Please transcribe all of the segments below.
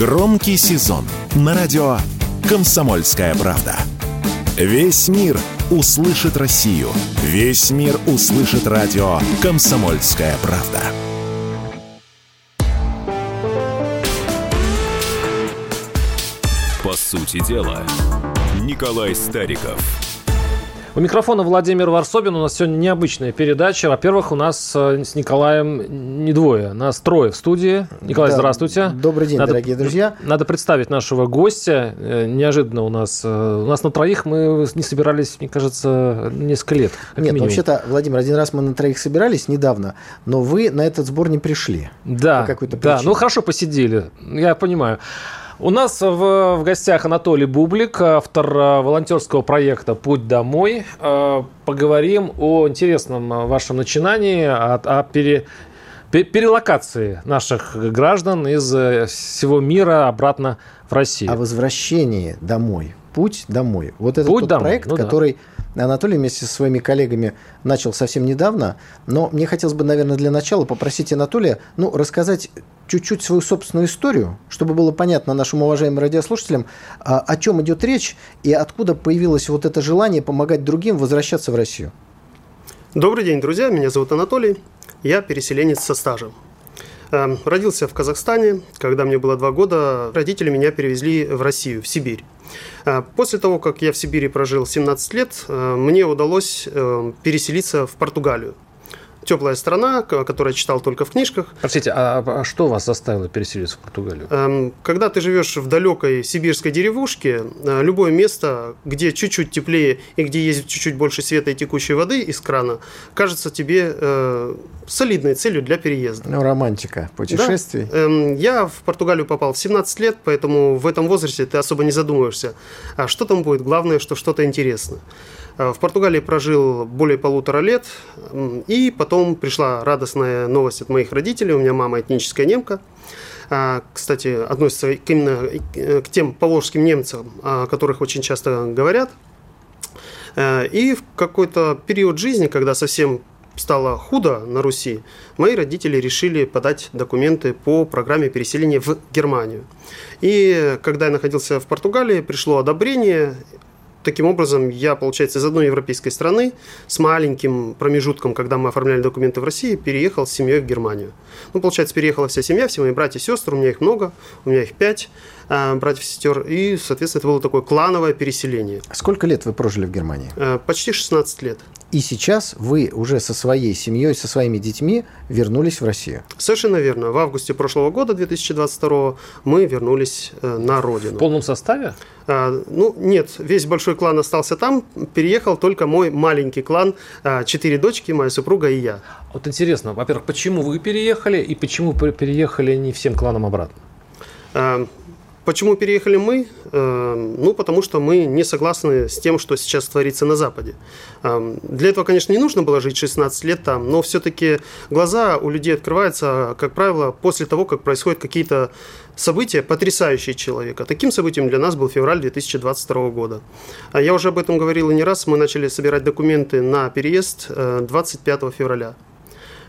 Громкий сезон на радио «Комсомольская правда». Весь мир услышит Россию. Весь мир услышит радио «Комсомольская правда». По сути дела, Николай Стариков – у микрофона Владимир Варсобин. У нас сегодня необычная передача. Во-первых, у нас э, с Николаем не двое, нас трое в студии. Николай, да. здравствуйте. Добрый день, надо, дорогие друзья. Надо представить нашего гостя. Э, неожиданно у нас. Э, у нас на троих мы не собирались, мне кажется, несколько лет. Нет, вообще-то, Владимир, один раз мы на троих собирались недавно, но вы на этот сбор не пришли. Да, да. Ну хорошо посидели, я понимаю. У нас в, в гостях Анатолий Бублик, автор э, волонтерского проекта «Путь домой». Э, поговорим о интересном вашем начинании, о, о пере, перелокации наших граждан из э, всего мира обратно в Россию. О возвращении домой. Путь домой. Вот Путь тот домой. проект, ну, который да Анатолий вместе со своими коллегами начал совсем недавно, но мне хотелось бы, наверное, для начала попросить Анатолия ну, рассказать чуть-чуть свою собственную историю, чтобы было понятно нашим уважаемым радиослушателям, а, о чем идет речь и откуда появилось вот это желание помогать другим возвращаться в Россию. Добрый день, друзья. Меня зовут Анатолий. Я переселенец со стажем. Эм, родился в Казахстане. Когда мне было два года, родители меня перевезли в Россию, в Сибирь. Э, после того, как я в Сибири прожил 17 лет, э, мне удалось э, переселиться в Португалию теплая страна, которую я читал только в книжках. Простите, а, а что вас заставило переселиться в Португалию? Эм, когда ты живешь в далекой сибирской деревушке, э, любое место, где чуть-чуть теплее и где есть чуть-чуть больше света и текущей воды из крана, кажется тебе э, солидной целью для переезда. Ну, романтика путешествий. Да. Эм, я в Португалию попал в 17 лет, поэтому в этом возрасте ты особо не задумываешься, а что там будет. Главное, что что-то интересно. Э, в Португалии прожил более полутора лет, и потом пришла радостная новость от моих родителей. У меня мама этническая немка. А, кстати, относится именно к тем поволжским немцам, о которых очень часто говорят. Э, и в какой-то период жизни, когда совсем стало худо на Руси, мои родители решили подать документы по программе переселения в Германию. И когда я находился в Португалии, пришло одобрение, Таким образом, я, получается, из одной европейской страны с маленьким промежутком, когда мы оформляли документы в России, переехал с семьей в Германию. Ну, получается, переехала вся семья, все мои братья и сестры, у меня их много, у меня их пять братьев и сестер, и, соответственно, это было такое клановое переселение. Сколько лет вы прожили в Германии? Э, почти 16 лет. И сейчас вы уже со своей семьей, со своими детьми вернулись в Россию. Совершенно верно. В августе прошлого года, 2022, мы вернулись э, на родину. В полном составе? А, ну, нет, весь большой клан остался там. Переехал только мой маленький клан. Четыре дочки, моя супруга и я. Вот интересно, во-первых, почему вы переехали и почему переехали не всем кланам обратно? Почему переехали мы? Эм, ну, потому что мы не согласны с тем, что сейчас творится на Западе. Эм, для этого, конечно, не нужно было жить 16 лет там, но все-таки глаза у людей открываются, как правило, после того, как происходят какие-то события, потрясающие человека. Таким событием для нас был февраль 2022 года. А я уже об этом говорил и не раз. Мы начали собирать документы на переезд 25 э, февраля.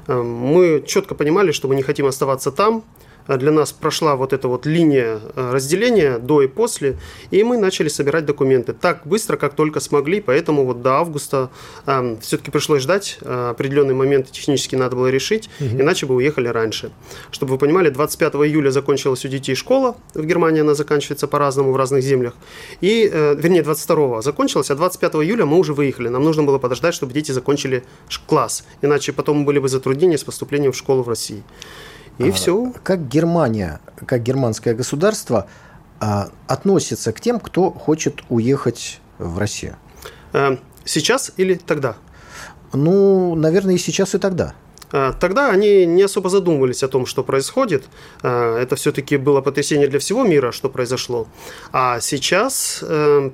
Мы четко понимали, что мы не хотим оставаться там, Э, для нас прошла вот эта вот линия э, разделения до и после, и мы начали собирать документы так быстро, как только смогли, поэтому вот до августа э, все-таки пришлось ждать, э, определенные моменты технически надо было решить, угу. иначе бы уехали раньше. Чтобы вы понимали, 25 июля закончилась у детей школа, в Германии она заканчивается по-разному в разных землях, и, э, вернее, 22 закончилась, а 25 июля мы уже выехали, нам нужно было подождать, чтобы дети закончили класс, иначе потом были бы затруднения с поступлением в школу в России. И а, все. Как Германия, как германское государство а, относится к тем, кто хочет уехать в Россию? Э, сейчас или тогда? Ну, наверное, и сейчас, и тогда. Э, тогда они не особо задумывались о том, что происходит. Э, это все-таки было потрясение для всего мира, что произошло. А сейчас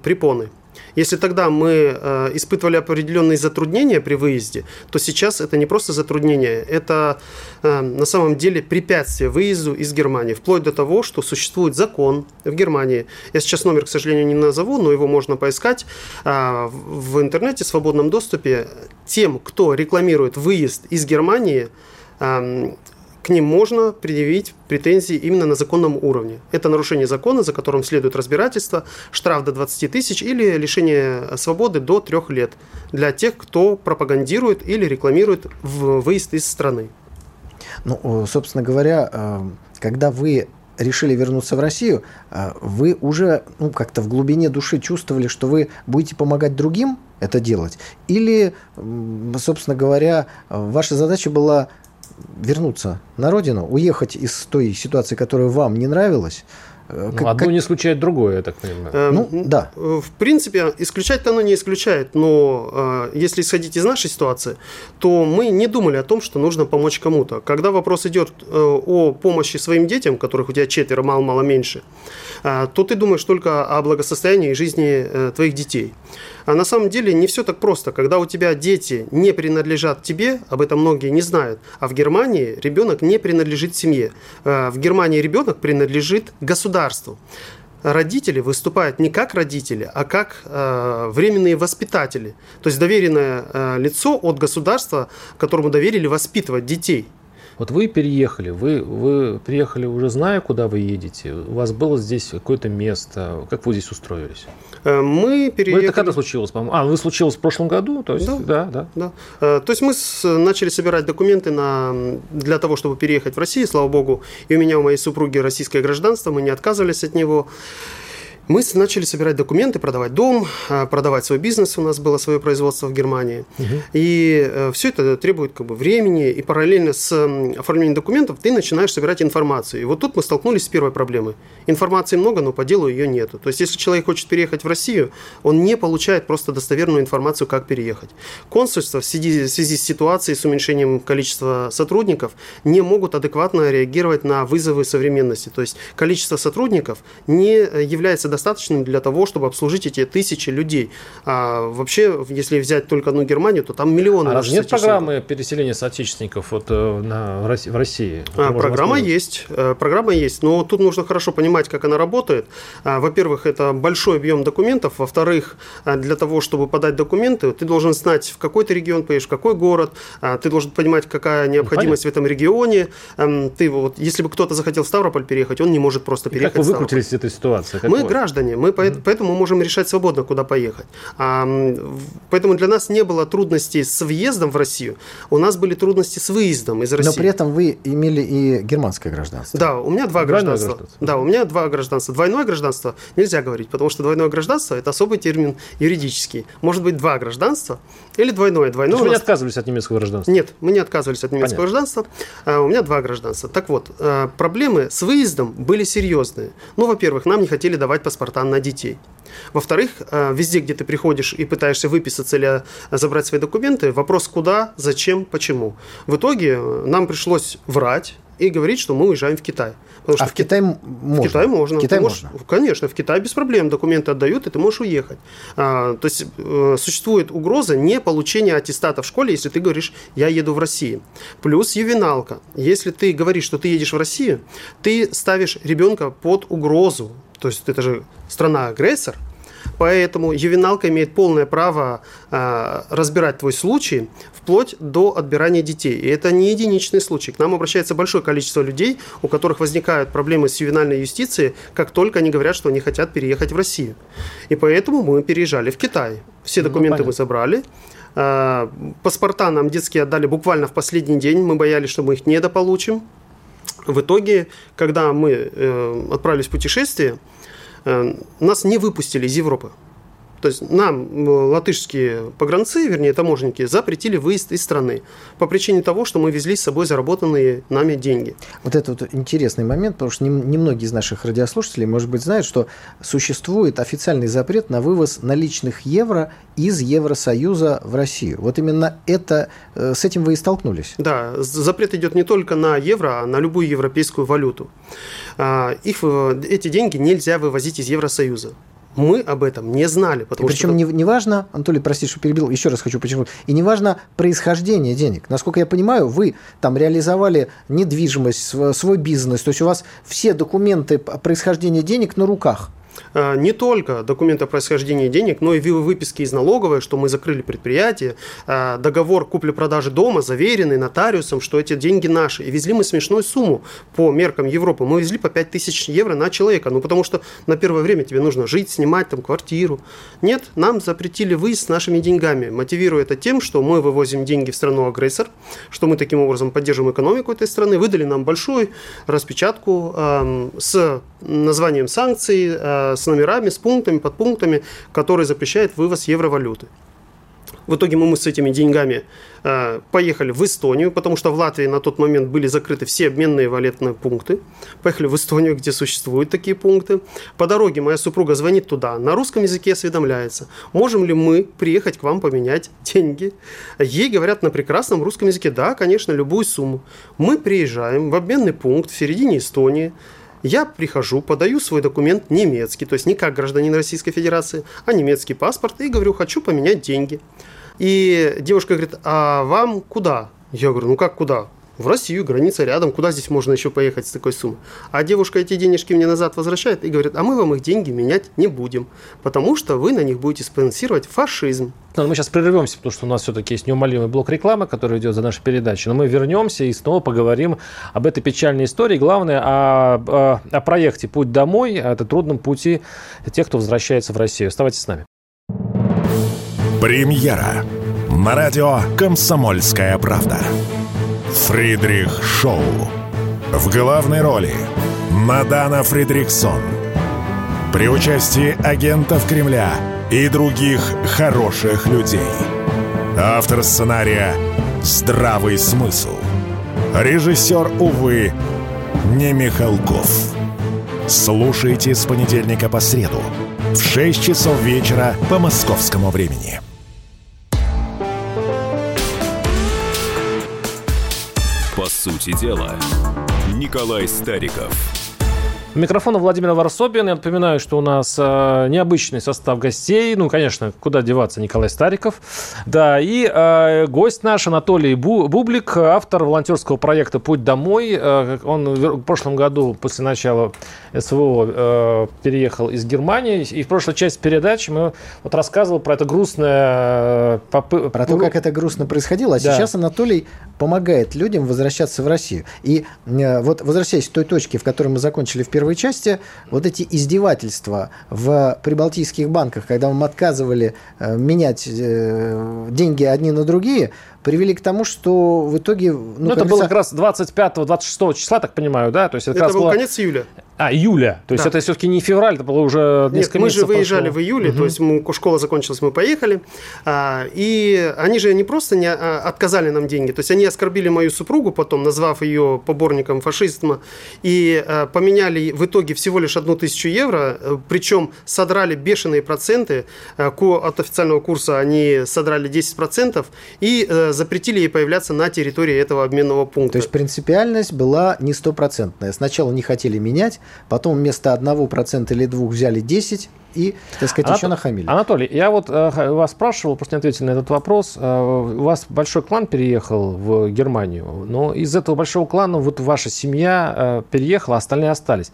препоны. Если тогда мы э, испытывали определенные затруднения при выезде, то сейчас это не просто затруднение, это э, на самом деле препятствие выезду из Германии, вплоть до того, что существует закон в Германии. Я сейчас номер, к сожалению, не назову, но его можно поискать э, в интернете, в свободном доступе. Тем, кто рекламирует выезд из Германии, к ним можно предъявить претензии именно на законном уровне. Это нарушение закона, за которым следует разбирательство, штраф до 20 тысяч или лишение свободы до трех лет для тех, кто пропагандирует или рекламирует выезд из страны. Ну, собственно говоря, э, когда вы решили вернуться в Россию, э, вы уже ну, как-то в глубине души чувствовали, что вы будете помогать другим это делать? Или, собственно говоря, ваша задача была вернуться на родину, уехать из той ситуации, которая вам не нравилась, э, ну, одно как... не исключает другое, я так понимаю. Э, ну, да. В принципе, исключать оно не исключает, но э, если исходить из нашей ситуации, то мы не думали о том, что нужно помочь кому-то. Когда вопрос идет э, о помощи своим детям, которых у тебя четверо, мало-мало меньше, э, то ты думаешь только о благосостоянии и жизни э, твоих детей. А на самом деле не все так просто. Когда у тебя дети не принадлежат тебе, об этом многие не знают, а в Германии ребенок не принадлежит семье. А в Германии ребенок принадлежит государству родители выступают не как родители, а как э, временные воспитатели. То есть доверенное э, лицо от государства, которому доверили воспитывать детей. Вот вы переехали, вы, вы приехали уже зная, куда вы едете. У вас было здесь какое-то место. Как вы здесь устроились? Э, мы переехали... Это когда случилось, по-моему? А, вы случилось в прошлом году? То есть, да, да. да. да. Э, то есть мы с... начали собирать документы на... для того, чтобы переехать в Россию, слава богу. И у меня, у моей супруги российское гражданство, мы не отказывались от него. Мы начали собирать документы, продавать дом, а, продавать свой бизнес. У нас было свое производство в Германии. Угу. И э, все это требует как бы, времени. И параллельно с оформлением документов ты начинаешь собирать информацию. И вот тут мы столкнулись с первой проблемой. Информации много, но по делу ее нету. То есть, если человек хочет переехать в Россию, он не получает просто достоверную информацию, как переехать. Консульства в связи, в связи с ситуацией, с уменьшением количества сотрудников, не могут адекватно реагировать на вызовы современности. То есть, количество сотрудников не является достаточным для того, чтобы обслужить эти тысячи людей. А вообще, если взять только одну Германию, то там миллионы. А нет программы переселения соотечественников вот, э, на, в России? А, программа есть, э, программа есть, но тут нужно хорошо понимать, как она работает. А, во-первых, это большой объем документов. Во-вторых, а, для того, чтобы подать документы, ты должен знать, в какой ты регион поедешь, в какой город, ты должен понимать, какая необходимость ну, в этом регионе. Ты вот, если бы кто-то захотел в Ставрополь переехать, он не может просто переехать. И как вы выкрутились из этой ситуации? Как Мы вот? граждане, мы mm-hmm. поэтому можем решать свободно, куда поехать. А, поэтому для нас не было трудностей с въездом в Россию, у нас были трудности с выездом из России. Но при этом вы имели и германское гражданство. Да, у меня два гражданства. гражданство. Да, у меня два гражданства. Двойное гражданство нельзя говорить, потому что двойное гражданство – это особый термин юридический. Может быть два гражданства или двойное. Двойное вы нас... не отказывались от немецкого гражданства? Нет, мы не отказывались от немецкого Понятно. гражданства. А, у меня два гражданства. Так вот, а, проблемы с выездом были серьезные. Ну, во-первых, нам не хотели давать паспорта на детей. Во-вторых, а, везде, где ты приходишь и пытаешься выписаться или забрать свои документы, вопрос куда, зачем, почему. В итоге э, нам пришлось врать, и говорить, что мы уезжаем в Китай. Потому а в Китай можно? В Китай можно. В Китай можешь, можно? Конечно, в Китай без проблем документы отдают, и ты можешь уехать. А, то есть э, существует угроза не получения аттестата в школе, если ты говоришь, я еду в Россию. Плюс ювеналка. Если ты говоришь, что ты едешь в Россию, ты ставишь ребенка под угрозу. То есть это же страна-агрессор, Поэтому ювеналка имеет полное право э, разбирать твой случай вплоть до отбирания детей. И это не единичный случай. К нам обращается большое количество людей, у которых возникают проблемы с ювенальной юстицией, как только они говорят, что они хотят переехать в Россию. И поэтому мы переезжали в Китай. Все ну, документы ну, мы забрали. Э, паспорта нам детские отдали буквально в последний день. Мы боялись, что мы их недополучим. В итоге, когда мы э, отправились в путешествие, Э, нас не выпустили из Европы. То есть нам латышские погранцы, вернее таможенники, запретили выезд из страны по причине того, что мы везли с собой заработанные нами деньги. Вот это вот интересный момент, потому что немногие из наших радиослушателей, может быть, знают, что существует официальный запрет на вывоз наличных евро из Евросоюза в Россию. Вот именно это, э, с этим вы и столкнулись. Да, запрет идет не только на евро, а на любую европейскую валюту. А, их, э, эти деньги нельзя вывозить из Евросоюза. Мы об этом не знали. Потому и причем что... не, не важно, Анатолий, прости, что перебил, еще раз хочу подчеркнуть, и не важно происхождение денег. Насколько я понимаю, вы там реализовали недвижимость, свой бизнес, то есть у вас все документы происхождения денег на руках. Э, не только документы о происхождении денег, но и выписки из налоговой, что мы закрыли предприятие, э, договор купли-продажи дома, заверенный нотариусом, что эти деньги наши. И везли мы смешную сумму по меркам Европы. Мы везли по 5000 евро на человека, ну потому что на первое время тебе нужно жить, снимать там квартиру. Нет, нам запретили выезд с нашими деньгами, мотивируя это тем, что мы вывозим деньги в страну-агрессор, что мы таким образом поддерживаем экономику этой страны, выдали нам большую распечатку э, с названием санкций, э, с номерами, с пунктами, подпунктами, которые запрещают вывоз евровалюты. В итоге мы с этими деньгами э, поехали в Эстонию, потому что в Латвии на тот момент были закрыты все обменные валютные пункты. Поехали в Эстонию, где существуют такие пункты. По дороге моя супруга звонит туда, на русском языке осведомляется, можем ли мы приехать к вам поменять деньги. Ей говорят на прекрасном русском языке, да, конечно, любую сумму. Мы приезжаем в обменный пункт в середине Эстонии, я прихожу, подаю свой документ немецкий, то есть не как гражданин Российской Федерации, а немецкий паспорт, и говорю, хочу поменять деньги. И девушка говорит, а вам куда? Я говорю, ну как куда? В Россию, граница рядом, куда здесь можно еще поехать с такой суммой? А девушка эти денежки мне назад возвращает и говорит, а мы вам их деньги менять не будем, потому что вы на них будете спонсировать фашизм. Но мы сейчас прервемся, потому что у нас все-таки есть неумолимый блок рекламы, который идет за нашей передачей. Но мы вернемся и снова поговорим об этой печальной истории. Главное, о, о, о проекте «Путь домой», о трудном пути тех, кто возвращается в Россию. Оставайтесь с нами. Премьера на радио «Комсомольская правда». Фридрих Шоу. В главной роли Мадана Фридриксон. При участии агентов Кремля и других хороших людей. Автор сценария «Здравый смысл». Режиссер, увы, не Михалков. Слушайте с понедельника по среду в 6 часов вечера по московскому времени. Сути дела, Николай Стариков. Микрофон Владимир Варсобин. Я напоминаю, что у нас э, необычный состав гостей. Ну, конечно, куда деваться, Николай Стариков. Да, и э, гость наш Анатолий Бу Бублик, автор волонтерского проекта «Путь домой». Э, он в прошлом году, после начала СВО, э, переехал из Германии. И в прошлой части передачи мы вот рассказывал про это грустное... Э, попы... Про то, как это грустно происходило. А да. сейчас Анатолий помогает людям возвращаться в Россию. И э, вот возвращаясь к той точке, в которой мы закончили в первой первой части вот эти издевательства в прибалтийских банках, когда вам отказывали э, менять э, деньги одни на другие, привели к тому, что в итоге... Ну, ну это было как раз 25-26 числа, так понимаю, да? То есть это, это был было... конец июля. А, июля. То есть да. это все-таки не февраль, это было уже несколько Нет, мы же выезжали прошло. в июле, угу. то есть мы, школа закончилась, мы поехали. А, и они же не просто не а, отказали нам деньги, то есть они оскорбили мою супругу потом, назвав ее поборником фашизма, и а, поменяли в итоге всего лишь одну тысячу евро, э, причем содрали бешеные проценты, а, от официального курса они содрали 10%, и а, запретили ей появляться на территории этого обменного пункта. То есть принципиальность была не стопроцентная. Сначала не хотели менять, потом вместо одного процента или двух взяли 10 и, так сказать, Анат... еще нахамили. Анатолий, я вот э, вас спрашивал, просто не ответили на этот вопрос. Э, у вас большой клан переехал в Германию, но из этого большого клана вот ваша семья э, переехала, а остальные остались.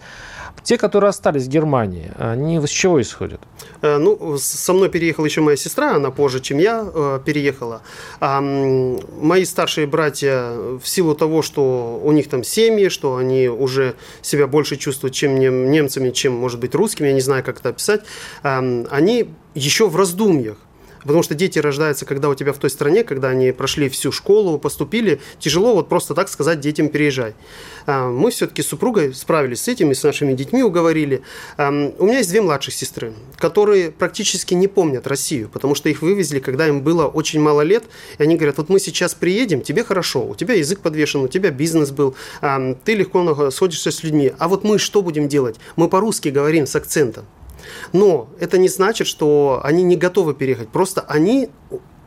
Те, которые остались в Германии, они с чего исходят? Э, ну, со мной переехала еще моя сестра, она позже, чем я, э, переехала. А мои старшие братья, в силу того, что у них там семьи, что они уже себя больше чувствуют, чем немцами, чем, может быть, русскими, я не знаю, как это описать, они еще в раздумьях. Потому что дети рождаются, когда у тебя в той стране, когда они прошли всю школу, поступили. Тяжело вот просто так сказать детям «переезжай». А, мы все-таки с супругой справились с этим и с нашими детьми уговорили. А, у меня есть две младших сестры, которые практически не помнят Россию, потому что их вывезли, когда им было очень мало лет. И они говорят, вот мы сейчас приедем, тебе хорошо, у тебя язык подвешен, у тебя бизнес был, а, ты легко сходишься с людьми. А вот мы что будем делать? Мы по-русски говорим с акцентом. Но это не значит, что они не готовы переехать. Просто они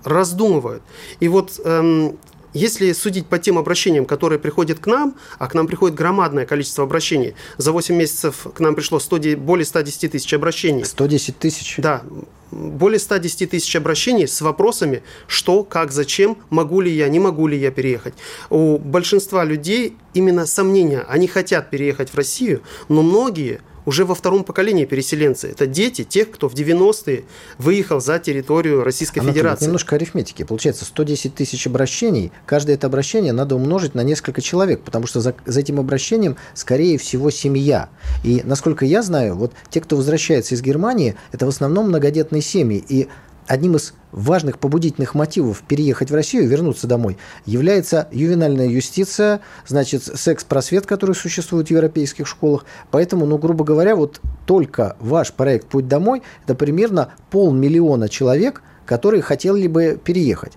раздумывают. И вот эм, если судить по тем обращениям, которые приходят к нам, а к нам приходит громадное количество обращений, за 8 месяцев к нам пришло 100, более 110 тысяч обращений. 110 тысяч? Да, более 110 тысяч обращений с вопросами, что, как, зачем, могу ли я, не могу ли я переехать. У большинства людей именно сомнения, они хотят переехать в Россию, но многие уже во втором поколении переселенцы. Это дети тех, кто в 90-е выехал за территорию Российской Анатолий, Федерации. Немножко арифметики. Получается 110 тысяч обращений. Каждое это обращение надо умножить на несколько человек, потому что за, за этим обращением, скорее всего, семья. И, насколько я знаю, вот те, кто возвращается из Германии, это в основном многодетные семьи. И одним из важных побудительных мотивов переехать в Россию и вернуться домой является ювенальная юстиция, значит, секс-просвет, который существует в европейских школах. Поэтому, ну, грубо говоря, вот только ваш проект «Путь домой» – это примерно полмиллиона человек, которые хотели бы переехать.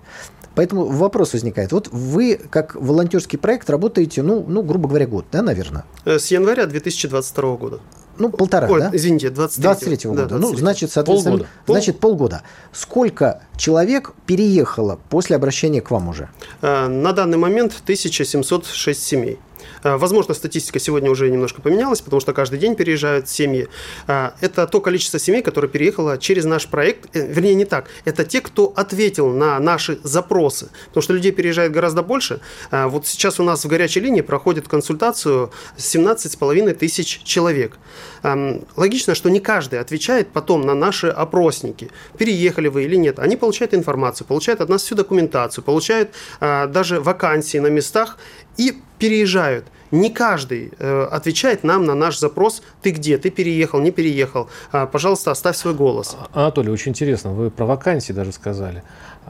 Поэтому вопрос возникает. Вот вы, как волонтерский проект, работаете, ну, ну грубо говоря, год, да, наверное? Э, с января 2022 года. Ну, полтора, Ой, да? извините, 23 23 -го года. Да, 23 ну, значит, соответственно, полгода. значит, полгода. Сколько человек переехало после обращения к вам уже? Э, на данный момент 1706 семей. Э, возможно, статистика сегодня уже немножко поменялась, потому что каждый день переезжают семьи. Э, это то количество семей, которое переехало через наш проект. Э, вернее, не так. Это те, кто ответил на наши запросы. Потому что людей переезжает гораздо больше. Вот сейчас у нас в горячей линии проходит консультацию 17,5 тысяч человек. Эм, логично, что не каждый отвечает потом на наши опросники. Переехали вы или нет. Они получают информацию, получают от нас всю документацию, получают даже вакансии на местах и переезжают. Не каждый э, отвечает нам на наш запрос «ты где?», «ты переехал?», «не переехал?», э, «пожалуйста, оставь свой голос». А, Анатолий, очень интересно, вы про вакансии даже сказали.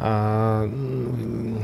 А,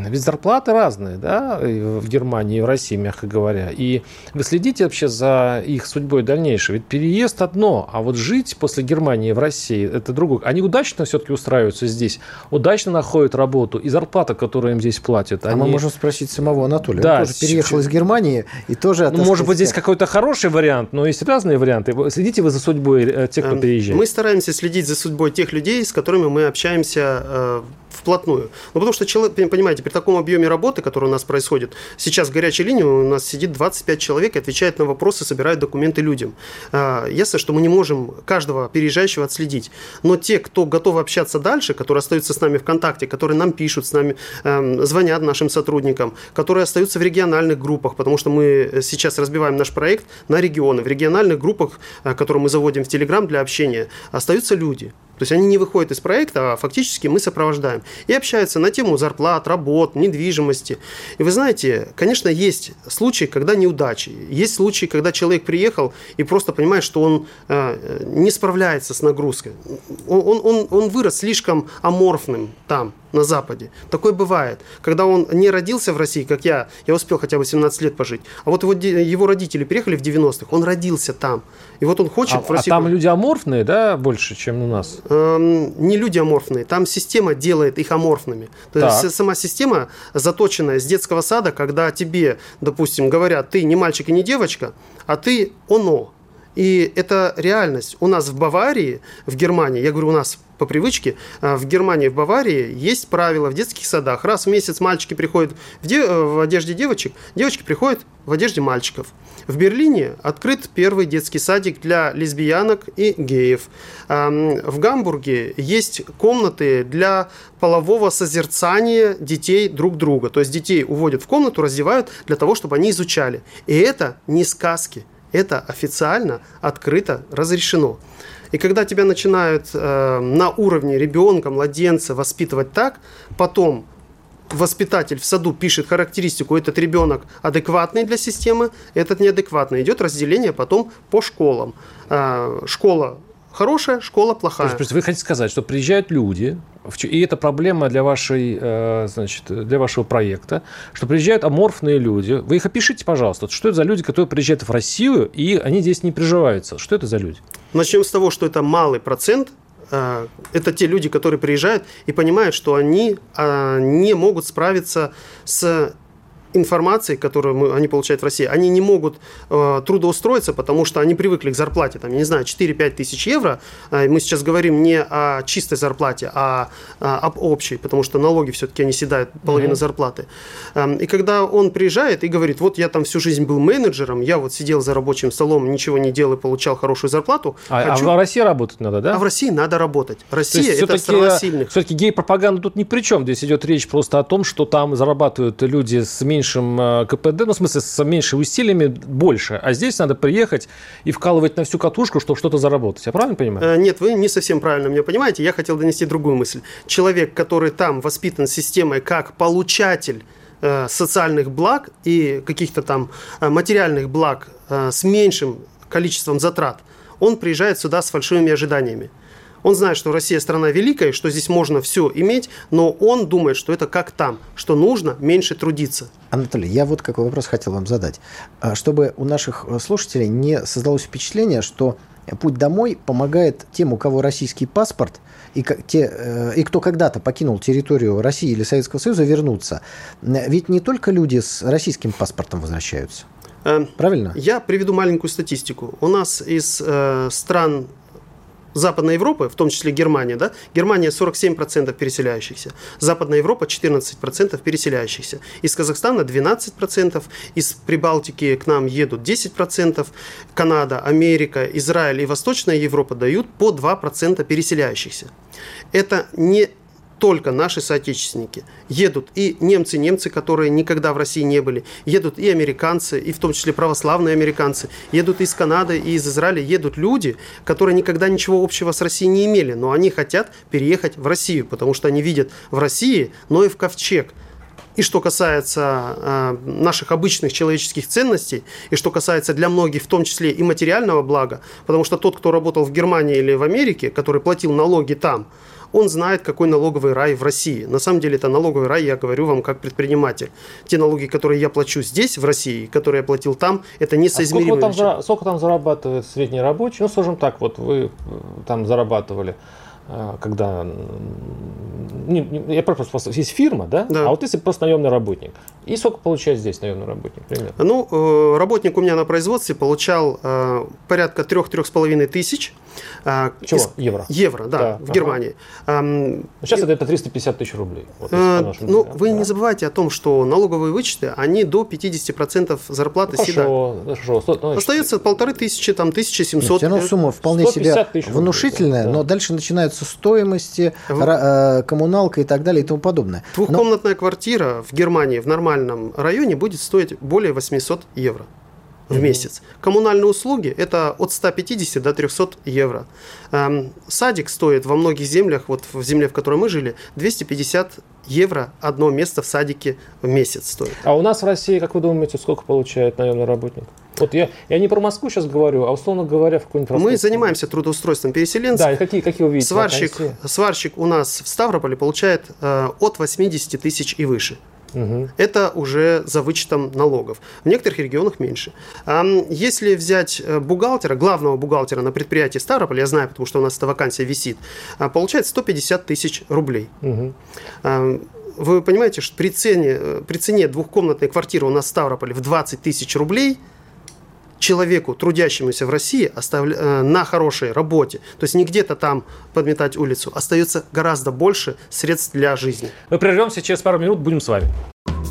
ведь зарплаты разные, да, в Германии и в России, мягко говоря. И вы следите вообще за их судьбой дальнейшей. Ведь переезд одно, а вот жить после Германии в России это другое. Они удачно все-таки устраиваются здесь, удачно находят работу, и зарплата, которую им здесь платят. А они... мы можем спросить самого Анатолия. Да, Он тоже переехал из Германии и тоже... Ну, может быть, здесь какой-то хороший вариант, но есть разные варианты. Следите вы за судьбой э, тех, кто эм, переезжает. Мы стараемся следить за судьбой тех людей, с которыми мы общаемся э, вплотную. Ну, потому что, человек, понимаете, при таком объеме работы, который у нас происходит, сейчас в горячей линии у нас сидит 25 человек и отвечает на вопросы, собирает документы людям. А, ясно, что мы не можем каждого переезжающего отследить. Но те, кто готовы общаться дальше, которые остаются с нами в контакте, которые нам пишут, с нами эм, звонят нашим сотрудникам, которые остаются в региональных группах, потому что мы сейчас разбиваем наш проект на регионы. В региональных группах, э, которые мы заводим в Телеграм для общения, остаются люди. То есть они не выходят из проекта, а фактически мы сопровождаем. И общаются на тему зарплат, работ, недвижимости. И вы знаете, конечно, есть случаи, когда неудачи. Есть случаи, когда человек приехал и просто понимает, что он э, не справляется с нагрузкой. Он, он, он вырос слишком аморфным там, на Западе. Такое бывает. Когда он не родился в России, как я, я успел хотя бы 17 лет пожить, а вот его, его родители приехали в 90-х, он родился там. И вот он хочет а, в Россию... А там люди аморфные, да, больше, чем у нас? Эм, не люди аморфные, там система делает их аморфными. То так. есть сама система заточенная с детского сада, когда тебе, допустим, говорят, ты не мальчик и не девочка, а ты оно. И это реальность. У нас в Баварии, в Германии, я говорю, у нас по привычке, а, в Германии, в Баварии есть правила в детских садах. Раз в месяц мальчики приходят в, де- в одежде девочек, девочки приходят в одежде мальчиков. В Берлине открыт первый детский садик для лесбиянок и геев. В Гамбурге есть комнаты для полового созерцания детей друг друга. То есть детей уводят в комнату, раздевают для того, чтобы они изучали. И это не сказки – это официально, открыто разрешено. И когда тебя начинают э, на уровне ребенка, младенца воспитывать так, потом воспитатель в саду пишет характеристику, этот ребенок адекватный для системы, этот неадекватный. Идет разделение потом по школам. Э, школа хорошая, школа плохая. То есть вы хотите сказать, что приезжают люди, и это проблема для, вашей, э, значит, для вашего проекта, что приезжают аморфные люди. Вы их опишите, пожалуйста. Что это за люди, которые приезжают в Россию, и они здесь не приживаются? Что это за люди? Начнем с того, что это малый процент э, это те люди, которые приезжают и понимают, что они э, не могут справиться с информации, которую мы, они получают в России, они не могут э, трудоустроиться, потому что они привыкли к зарплате, там, я не знаю, 4-5 тысяч евро. Э, мы сейчас говорим не о чистой зарплате, а, а об общей, потому что налоги все-таки они седают половину mm-hmm. зарплаты. Э, и когда он приезжает и говорит, вот я там всю жизнь был менеджером, я вот сидел за рабочим столом, ничего не делал и получал хорошую зарплату. А, а хочу... а в России работать надо, да? А в России надо работать. Россия – это страна сильных. Все-таки гей-пропаганда тут ни при чем. Здесь идет речь просто о том, что там зарабатывают люди с меньшей меньшим э, КПД, ну, в смысле, с меньшими усилиями больше. А здесь надо приехать и вкалывать на всю катушку, чтобы что-то заработать. Я правильно понимаю? Э, нет, вы не совсем правильно меня понимаете. Я хотел донести другую мысль. Человек, который там воспитан системой как получатель э, социальных благ и каких-то там материальных благ с меньшим количеством затрат, он приезжает сюда с фальшивыми ожиданиями. Он знает, что Россия страна великая, что здесь можно все иметь, но он думает, что это как там, что нужно меньше трудиться. Анатолий, я вот какой вопрос хотел вам задать. А, чтобы у наших э, слушателей не создалось впечатление, что путь домой помогает тем, у кого российский паспорт, и, те, э, и кто когда-то покинул территорию России или Советского Союза, вернуться. Ведь не только люди с российским паспортом возвращаются. Эм, Правильно? Я приведу маленькую статистику. У нас из э, стран Западной Европы, в том числе Германия, да, Германия 47% переселяющихся, Западная Европа 14% переселяющихся, из Казахстана 12%, из Прибалтики к нам едут 10%, Канада, Америка, Израиль и Восточная Европа дают по 2% переселяющихся. Это не только наши соотечественники. Едут и немцы, немцы, которые никогда в России не были. Едут и американцы, и в том числе православные американцы. Едут из Канады, и из Израиля. Едут люди, которые никогда ничего общего с Россией не имели, но они хотят переехать в Россию, потому что они видят в России Ноев ковчег – и что касается э, наших обычных человеческих ценностей, и что касается для многих, в том числе и материального блага, потому что тот, кто работал в Германии или в Америке, который платил налоги там, он знает, какой налоговый рай в России. На самом деле это налоговый рай, я говорю вам как предприниматель. Те налоги, которые я плачу здесь, в России, которые я платил там, это несоизмеримо. А сколько, там, сколько там зарабатывает средний рабочий? Ну, скажем так, вот вы э, там зарабатывали когда не, не, я просто есть фирма, да? да? А вот если просто наемный работник. И сколько получает здесь наемный работник, примерно? Ну, э, работник у меня на производстве получал э, порядка трех-трех с половиной тысяч. Э, Чего? Из... Евро. Евро, да, да. в ага. Германии. Сейчас и... это 350 тысяч рублей. Вот, э, ну, да. вы да. не забывайте о том, что налоговые вычеты, они до 50% зарплаты ну, хорошо, всегда. Хорошо, ну, Остается полторы тысячи, там, 1700. Все равно сумма вполне себе внушительная, да. но дальше начинаются стоимости, в... Э, коммуналка и так далее и тому подобное. Двухкомнатная но... квартира в Германии в нормальном районе будет стоить более 800 евро в месяц. Коммунальные услуги – это от 150 до 300 евро. Эм, садик стоит во многих землях, вот в земле, в которой мы жили, 250 евро одно место в садике в месяц стоит. А у нас в России, как вы думаете, сколько получает наемный работник? Вот я, я не про Москву сейчас говорю, а условно говоря, в какой-нибудь Мы занимаемся трудоустройством переселенцев. Да, и какие, какие вы видите? Сварщик, сварщик у нас в Ставрополе получает э, от 80 тысяч и выше. Угу. Это уже за вычетом налогов. В некоторых регионах меньше. Если взять э, бухгалтера, главного бухгалтера на предприятии Ставрополь, я знаю, потому что у нас эта вакансия висит, а, получает 150 тысяч рублей. Угу. Вы понимаете, что при цене, э, при цене двухкомнатной квартиры у нас в Ставрополе в 20 тысяч рублей – человеку, трудящемуся в России, оставля... Э, на хорошей работе, то есть не где-то там подметать улицу, остается гораздо больше средств для жизни. Мы прервемся, через пару минут будем с вами.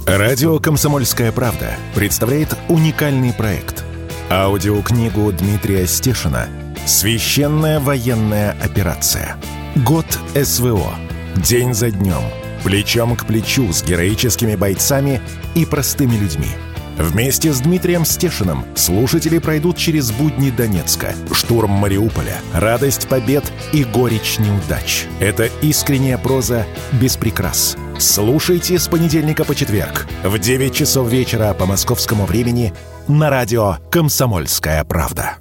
Радио «Комсомольская правда» представляет уникальный проект. Аудиокнигу Дмитрия Стешина «Священная военная операция. Год СВО. День за днем. Плечом к плечу с героическими бойцами и простыми людьми – Вместе с Дмитрием Стешиным слушатели пройдут через будни Донецка, штурм Мариуполя, радость побед и горечь неудач. Это искренняя проза без прикрас. Слушайте с понедельника по четверг в 9 часов вечера по московскому времени на радио «Комсомольская правда».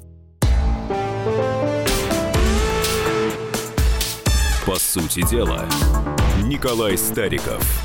По сути дела, Николай Стариков –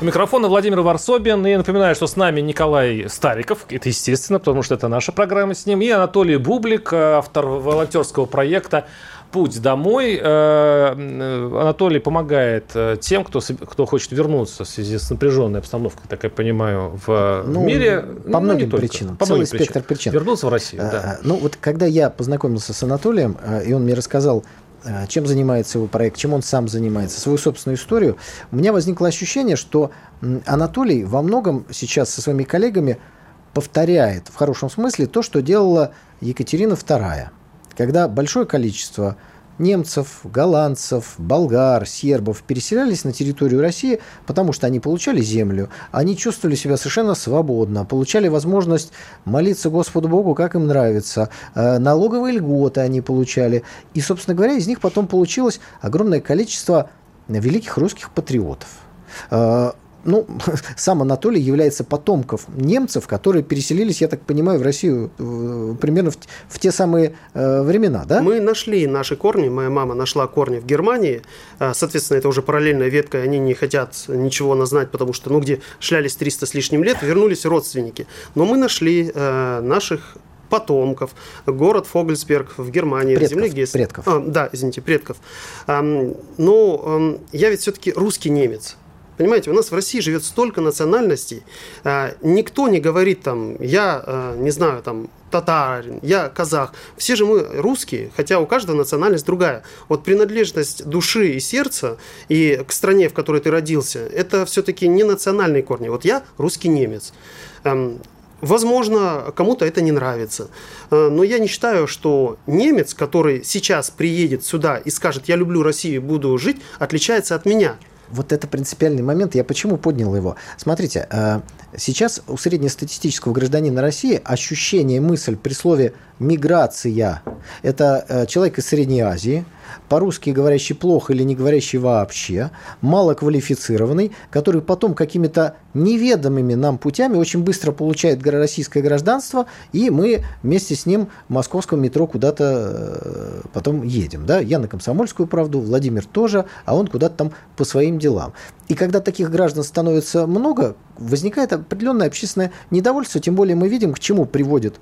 у микрофона Владимир Варсобин. И напоминаю, что с нами Николай Стариков. Это естественно, потому что это наша программа с ним. И Анатолий Бублик, автор волонтерского проекта «Путь домой». Э, Анатолий помогает э, тем, кто, кто хочет вернуться в связи с напряженной обстановкой, так я понимаю, в ну, мире. По ну, многим причинам. По Целый многим спектр причин. Вернуться в Россию, а, да. Ну, вот когда я познакомился с Анатолием, и он мне рассказал Э, чем занимается его проект, чем он сам занимается, свою собственную историю, у меня возникло ощущение, что Анатолий во многом сейчас со своими коллегами повторяет в хорошем смысле то, что делала Екатерина II. Когда большое количество немцев, голландцев, болгар, сербов переселялись на территорию России, потому что они получали землю, они чувствовали себя совершенно свободно, получали возможность молиться Господу Богу, как им нравится, э, налоговые льготы они получали. И, собственно говоря, из них потом получилось огромное количество великих русских патриотов. Ну, сам Анатолий является потомков немцев, которые переселились, я так понимаю, в Россию э, примерно в, в те самые э, времена, да? Мы нашли наши корни, моя мама нашла корни в Германии, э, соответственно, это уже параллельная ветка, они не хотят ничего назнать, потому что, ну, где шлялись 300 с лишним лет, вернулись родственники. Но мы нашли э, наших потомков, город Фогельсберг в Германии, предков, земле Гесс. Предков. А, да, извините, предков. Эм, но эм, я ведь все-таки русский немец. Понимаете, у нас в России живет столько национальностей, а, никто не говорит там, я, а, не знаю, там, татарин, я казах. Все же мы русские, хотя у каждого национальность другая. Вот принадлежность души и сердца и к стране, в которой ты родился, это все-таки не национальные корни. Вот я русский немец. Эм, возможно, кому-то это не нравится. Э, но я не считаю, что немец, который сейчас приедет сюда и скажет, я люблю Россию и буду жить, отличается от меня. Вот это принципиальный момент. Я почему поднял его? Смотрите, э, сейчас у среднестатистического гражданина России ощущение, мысль при слове «миграция» – это э, человек из Средней Азии – по-русски говорящий плохо или не говорящий вообще, малоквалифицированный, который потом какими-то неведомыми нам путями очень быстро получает российское гражданство, и мы вместе с ним в московском метро куда-то э, потом едем. Да? Я на Комсомольскую правду, Владимир тоже, а он куда-то там по своим делам. И когда таких граждан становится много, возникает определенное общественное недовольство, тем более мы видим, к чему приводит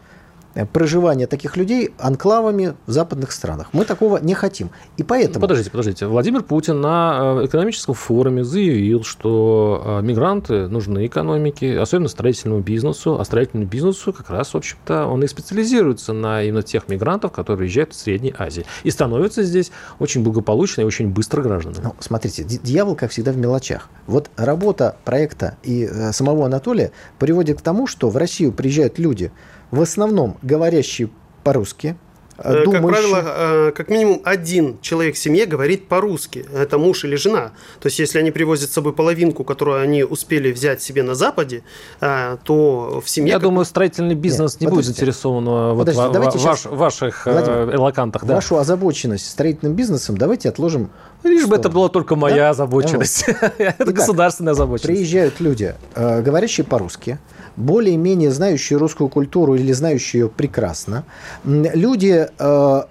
проживания таких людей анклавами в западных странах. Мы такого не хотим. И поэтому... Подождите, подождите. Владимир Путин на э, экономическом форуме заявил, что э, мигранты нужны экономике, особенно строительному бизнесу. А строительному бизнесу как раз, в общем-то, он и специализируется на именно тех мигрантов, которые приезжают из Средней Азии. И становятся здесь очень благополучно и очень быстро гражданами. Ну, смотрите, дьявол, как всегда, в мелочах. Вот работа проекта и самого Анатолия приводит к тому, что в Россию приезжают люди, в основном говорящие по-русски, Думающий. Э, как правило, э, как минимум один человек в семье говорит по-русски. Это муж или жена. То есть, если они привозят с собой половинку, которую они успели взять себе на Западе, э, то в семье... Я как... думаю, строительный бизнес Нет, не подождите. будет заинтересован вот в давайте ваш, ваших Владимир, элокантах. Да. Вашу озабоченность строительным бизнесом давайте отложим Лишь бы это была только моя да? озабоченность. это государственная озабоченность. Приезжают люди, говорящие по-русски, более-менее знающие русскую культуру или знающие ее прекрасно, люди э,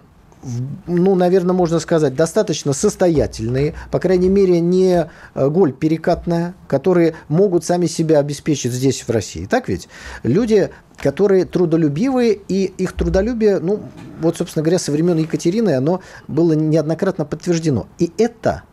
ну, наверное, можно сказать, достаточно состоятельные, по крайней мере, не э, голь перекатная, которые могут сами себя обеспечить здесь, в России. Так ведь? Люди, которые трудолюбивые, и их трудолюбие, ну, вот, собственно говоря, со времен Екатерины оно было неоднократно подтверждено. И это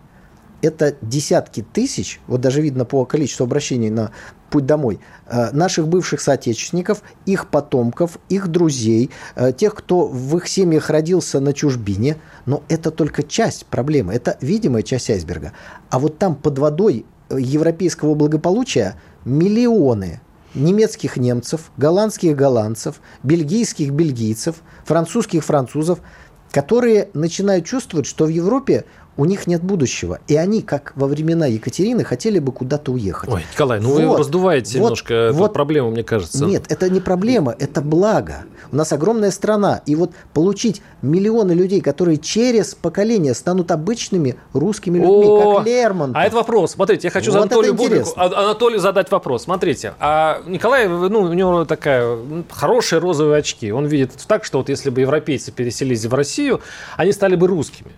это десятки тысяч, вот даже видно по количеству обращений на путь домой, э, наших бывших соотечественников, их потомков, их друзей, э, тех, кто в их семьях родился на чужбине. Но это только часть проблемы, это видимая часть айсберга. А вот там под водой э, европейского благополучия миллионы немецких немцев, голландских голландцев, бельгийских бельгийцев, французских французов, которые начинают чувствовать, что в Европе у них нет будущего. И они, как во времена Екатерины, хотели бы куда-то уехать. Ой, Николай, ну вот, вы раздуваете вот, немножко вот, эту проблему, мне кажется. Нет, это не проблема, это благо. У нас огромная страна. И вот получить миллионы людей, которые через поколение станут обычными русскими людьми, О, как Лермонтов. А это вопрос. Смотрите, я хочу вот Анатолию Бублику, а, Анатолию задать вопрос. Смотрите, а Николай, ну, у него такая хорошие розовые очки. Он видит так, что вот если бы европейцы переселились в Россию, они стали бы русскими.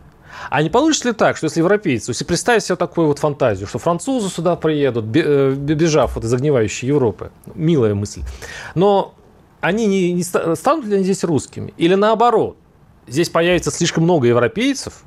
А не получится ли так, что если европейцы, если представить себе такую вот фантазию, что французы сюда приедут, э, бежав вот из огневающей Европы, милая мысль, но они не, не станут ли они здесь русскими? Или наоборот, здесь появится слишком много европейцев,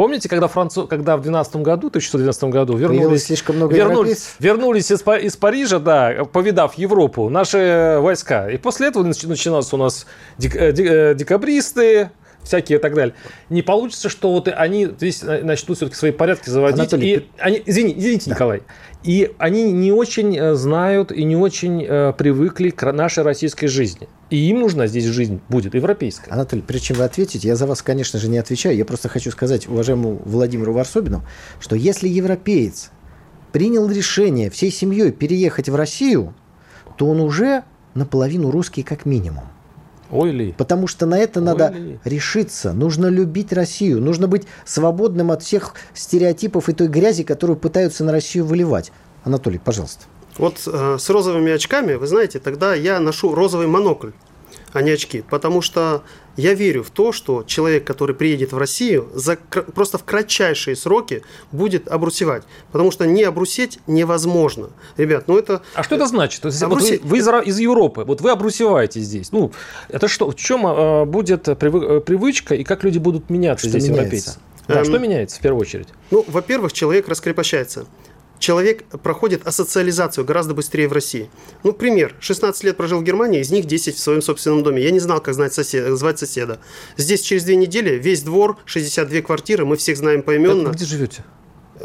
Помните, когда, Францу... когда в 12 году, 1912 году вернулись, слишком много вернулись, вернулись из, из Парижа, да, повидав Европу, наши войска. И после этого начинался у нас дек... Э, декабристы, всякие и так далее. Не получится, что вот они здесь начнут все-таки свои порядки заводить. Анатолий, и они, извини, извините, да. Николай. И они не очень э, знают и не очень э, привыкли к нашей российской жизни. И им нужна здесь жизнь будет европейская. Анатолий, прежде чем вы ответите, я за вас, конечно же, не отвечаю. Я просто хочу сказать уважаемому Владимиру Варсобину, что если европеец принял решение всей семьей переехать в Россию, то он уже наполовину русский как минимум. Ой ли. Потому что на это Ой надо ли. решиться. Нужно любить Россию. Нужно быть свободным от всех стереотипов и той грязи, которую пытаются на Россию выливать. Анатолий, пожалуйста. Вот э, с розовыми очками, вы знаете, тогда я ношу розовый монокль а не очки. Потому что я верю в то, что человек, который приедет в Россию, за, просто в кратчайшие сроки будет обрусевать. Потому что не обрусеть невозможно. Ребят, ну это... А что это значит? Обрусе... Вот вы, вы из, из Европы, вот вы обрусеваете здесь. Ну, это что? В чем э, будет привычка и как люди будут меняться что здесь, меняется? европейцы? Да, эм... что меняется в первую очередь? Ну, во-первых, человек раскрепощается человек проходит асоциализацию гораздо быстрее в России. Ну, пример. 16 лет прожил в Германии, из них 10 в своем собственном доме. Я не знал, как знать сосед, звать соседа. Здесь через две недели весь двор, 62 квартиры, мы всех знаем поименно. Вы где живете?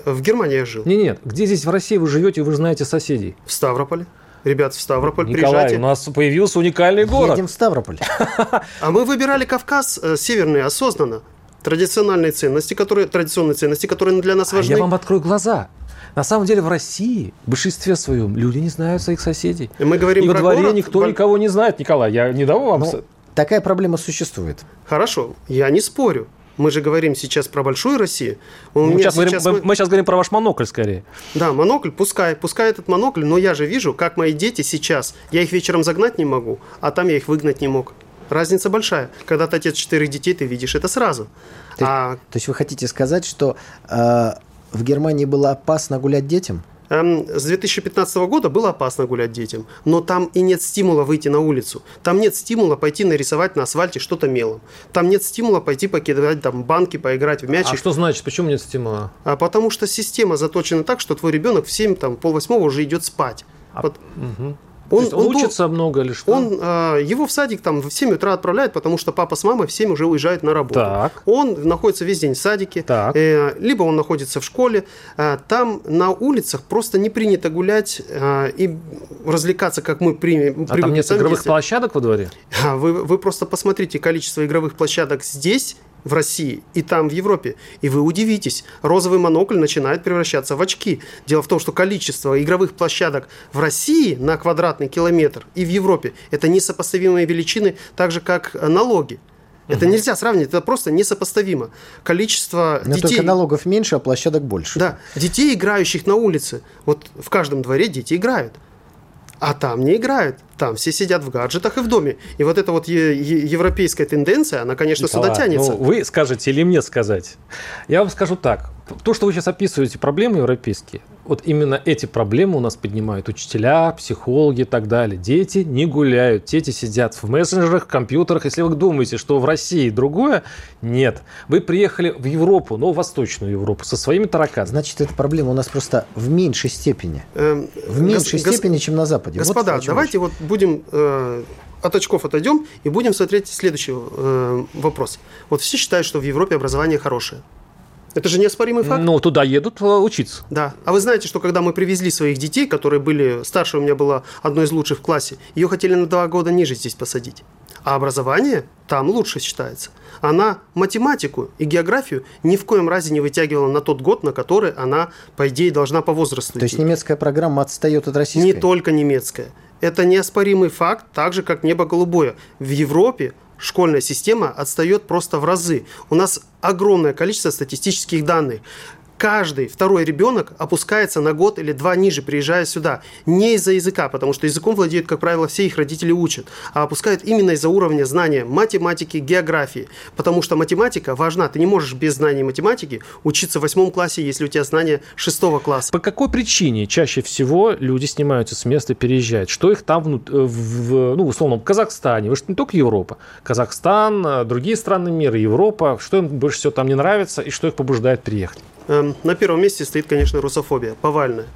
В Германии я жил. Нет, нет. Где здесь в России вы живете, вы знаете соседей? В Ставрополе. Ребят, в Ставрополь Николай, приезжайте. у нас появился уникальный город. Едем в Ставрополь. А мы выбирали Кавказ э, северный осознанно. Традиционные ценности, которые, традиционные ценности, которые для нас важны. А я вам открою глаза. На самом деле в России в большинстве своем люди не знают своих соседей. И мы говорим и про во дворе город, никто никого не знает, Николай. Я не дам вам... Ну, такая проблема существует. Хорошо, я не спорю. Мы же говорим сейчас про большую Россию. У мы, сейчас сейчас говорим, мы... мы сейчас говорим про ваш монокль скорее. Да, монокль, пускай, пускай этот монокль, но я же вижу, как мои дети сейчас, я их вечером загнать не могу, а там я их выгнать не мог. Разница большая. Когда ты отец четырех детей, ты видишь это сразу. То, а... то есть вы хотите сказать, что э, в Германии было опасно гулять детям? Эм, с 2015 года было опасно гулять детям, но там и нет стимула выйти на улицу. Там нет стимула пойти нарисовать на асфальте что-то мелом. Там нет стимула пойти покидать там банки, поиграть в мячик. А что значит, почему нет стимула? А потому что система заточена так, что твой ребенок в 7, там, пол восьмого уже идет спать. А, вот. угу. Он, он, он учится много или что? Он, э, его в садик там в 7 утра отправляют, потому что папа с мамой в 7 уже уезжают на работу. Так. Он находится весь день в садике, так. Э, либо он находится в школе. Э, там на улицах просто не принято гулять э, и развлекаться, как мы примем. А там нет игровых площадок во дворе? Вы, вы просто посмотрите количество игровых площадок здесь в России и там, в Европе. И вы удивитесь, розовый монокль начинает превращаться в очки. Дело в том, что количество игровых площадок в России на квадратный километр и в Европе – это несопоставимые величины, так же, как налоги. Это угу. нельзя сравнить, это просто несопоставимо. Количество Но детей... только налогов меньше, а площадок больше. Да, детей, играющих на улице. Вот в каждом дворе дети играют. А там не играют. Там все сидят в гаджетах и в доме. И вот эта вот европейская тенденция, она, конечно, Николай, сюда тянется. Ну, вы скажете или мне сказать? Я вам скажу так. То, что вы сейчас описываете, проблемы европейские, вот именно эти проблемы у нас поднимают учителя, психологи и так далее. Дети не гуляют, дети сидят в мессенджерах, компьютерах. Если вы думаете, что в России другое, нет. Вы приехали в Европу, но в Восточную Европу, со своими тараканами. Значит, эта проблема у нас просто в меньшей степени. Эм, в меньшей гос- степени, чем на Западе. Господа, вот давайте вот будем... Э, от очков отойдем и будем смотреть следующий э, вопрос. Вот все считают, что в Европе образование хорошее. Это же неоспоримый факт. Ну, туда едут э, учиться. Да. А вы знаете, что когда мы привезли своих детей, которые были... Старшая у меня была одной из лучших в классе, ее хотели на два года ниже здесь посадить. А образование там лучше считается. Она математику и географию ни в коем разе не вытягивала на тот год, на который она, по идее, должна по возрасту То идти. есть немецкая программа отстает от российской? Не только немецкая. Это неоспоримый факт, так же, как небо голубое. В Европе школьная система отстает просто в разы. У нас огромное количество статистических данных каждый второй ребенок опускается на год или два ниже, приезжая сюда. Не из-за языка, потому что языком владеют, как правило, все их родители учат, а опускают именно из-за уровня знания математики, географии. Потому что математика важна. Ты не можешь без знаний математики учиться в восьмом классе, если у тебя знания шестого класса. По какой причине чаще всего люди снимаются с места и переезжают? Что их там, в, в, ну, условно, в Казахстане? Вы же не только Европа. Казахстан, другие страны мира, Европа. Что им больше всего там не нравится и что их побуждает приехать? Эм, на первом месте стоит, конечно, русофобия, повальная.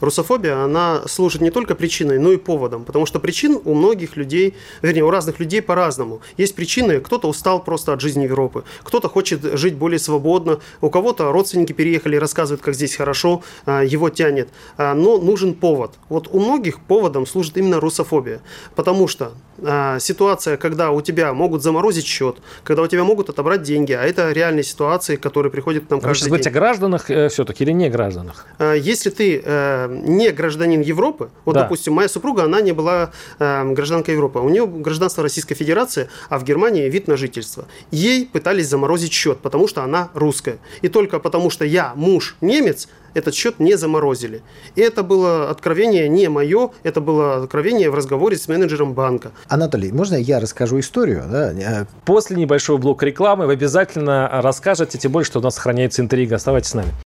Русофобия, она служит не только причиной, но и поводом, потому что причин у многих людей, вернее, у разных людей по-разному. Есть причины, кто-то устал просто от жизни Европы, кто-то хочет жить более свободно, у кого-то родственники переехали, рассказывают, как здесь хорошо, а, его тянет, а, но нужен повод. Вот у многих поводом служит именно русофобия, потому что а, ситуация, когда у тебя могут заморозить счет, когда у тебя могут отобрать деньги, а это реальные ситуации, которые приходят к нам каждый Вы сейчас говорите о гражданах э, все-таки или не гражданах? Если ты э, не гражданин Европы, вот, да. допустим, моя супруга, она не была э, гражданкой Европы, у нее гражданство Российской Федерации, а в Германии вид на жительство. Ей пытались заморозить счет, потому что она русская. И только потому что я муж немец, этот счет не заморозили. И это было откровение не мое, это было откровение в разговоре с менеджером банка. Анатолий, можно я расскажу историю? Да? После небольшого блока рекламы вы обязательно расскажете, тем более, что у нас сохраняется интрига. Оставайтесь с нами.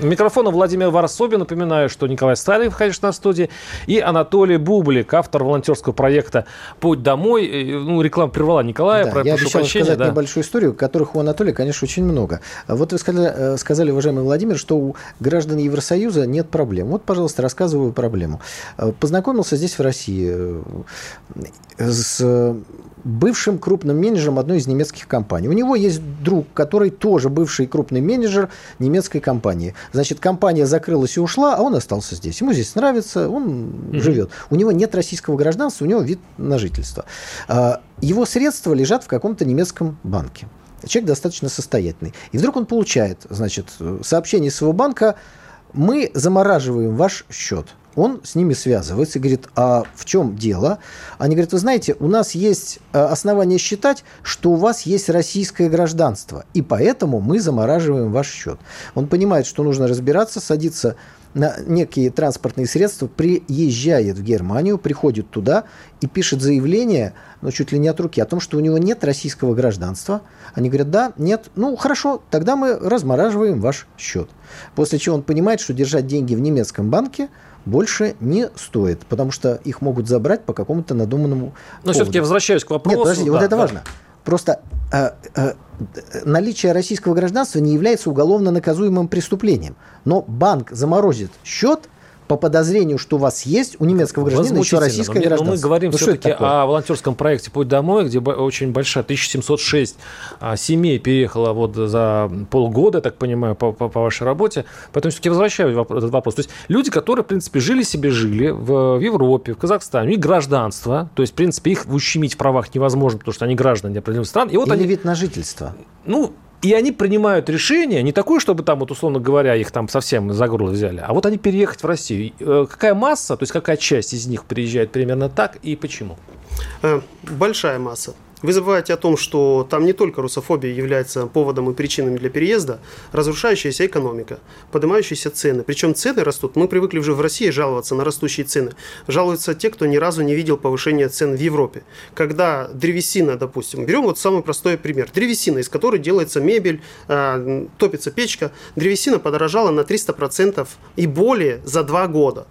Микрофона Владимир Варсобин. Напоминаю, что Николай Сталин, конечно, на студии. И Анатолий Бублик, автор волонтерского проекта «Путь домой». Ну, реклама прервала Николая. Да, про, я обещал прощения, рассказать да. небольшую историю, которых у Анатолия, конечно, очень много. Вот вы сказали, э, сказали, уважаемый Владимир, что у граждан Евросоюза нет проблем. Вот, пожалуйста, рассказываю проблему. Э, познакомился здесь, в России, э, с бывшим крупным менеджером одной из немецких компаний. У него есть друг, который тоже бывший крупный менеджер немецкой компании. Значит, компания закрылась и ушла, а он остался здесь. Ему здесь нравится, он mm-hmm. живет. У него нет российского гражданства, у него вид на жительство. А, его средства лежат в каком-то немецком банке. Человек достаточно состоятельный. И вдруг он получает, значит, сообщение из своего банка, мы замораживаем ваш счет он с ними связывается и говорит, а в чем дело? Они говорят, вы знаете, у нас есть э, основания считать, что у вас есть российское гражданство, и поэтому мы замораживаем ваш счет. Он понимает, что нужно разбираться, садиться на некие транспортные средства, приезжает в Германию, приходит туда и пишет заявление, ну, чуть ли не от руки, о том, что у него нет российского гражданства. Они говорят, да, нет, ну, хорошо, тогда мы размораживаем ваш счет. После чего он понимает, что держать деньги в немецком банке – больше не стоит, потому что их могут забрать по какому-то надуманному Но все-таки возвращаюсь к вопросу. Нет, подождите, да, вот это да. важно. Просто э, э, наличие российского гражданства не является уголовно наказуемым преступлением. Но банк заморозит счет по подозрению, что у вас есть у немецкого гражданина еще российское но, гражданство. Но мы говорим ну, все-таки о волонтерском проекте «Путь домой», где очень большая, 1706 а, семей переехало вот за полгода, так понимаю, по, по, по вашей работе. Поэтому все-таки возвращаю этот вопрос. То есть люди, которые, в принципе, жили себе, жили в, в Европе, в Казахстане, них гражданство, то есть, в принципе, их ущемить в правах невозможно, потому что они граждане определенных стран. И вот Или они... вид на жительство. Ну, и они принимают решение не такое, чтобы там, вот, условно говоря, их там совсем за горло взяли, а вот они переехать в Россию. Э, какая масса, то есть какая часть из них приезжает примерно так и почему? Э, большая масса. Вы забываете о том, что там не только русофобия является поводом и причинами для переезда, разрушающаяся экономика, поднимающиеся цены. Причем цены растут. Мы привыкли уже в России жаловаться на растущие цены. Жалуются те, кто ни разу не видел повышения цен в Европе. Когда древесина, допустим, берем вот самый простой пример. Древесина, из которой делается мебель, а, топится печка. Древесина подорожала на 300% и более за два года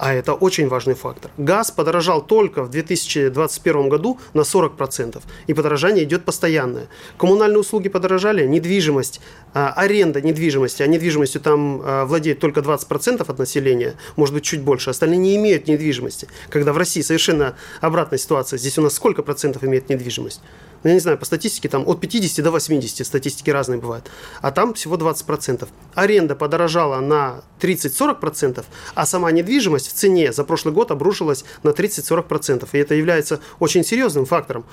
а это очень важный фактор. Газ подорожал только в 2021 году на 40%, и подорожание идет постоянное. Коммунальные услуги подорожали, недвижимость, а, аренда недвижимости, а недвижимостью там а, владеет только 20% от населения, может быть чуть больше, остальные не имеют недвижимости. Когда в России совершенно обратная ситуация, здесь у нас сколько процентов имеет недвижимость? Ну, я не знаю, по статистике там от 50 до 80, статистики разные бывают, а там всего 20%. Аренда подорожала на 30-40%, а сама недвижимость в цене за прошлый год обрушилась на 30-40%. И это является очень серьезным фактором.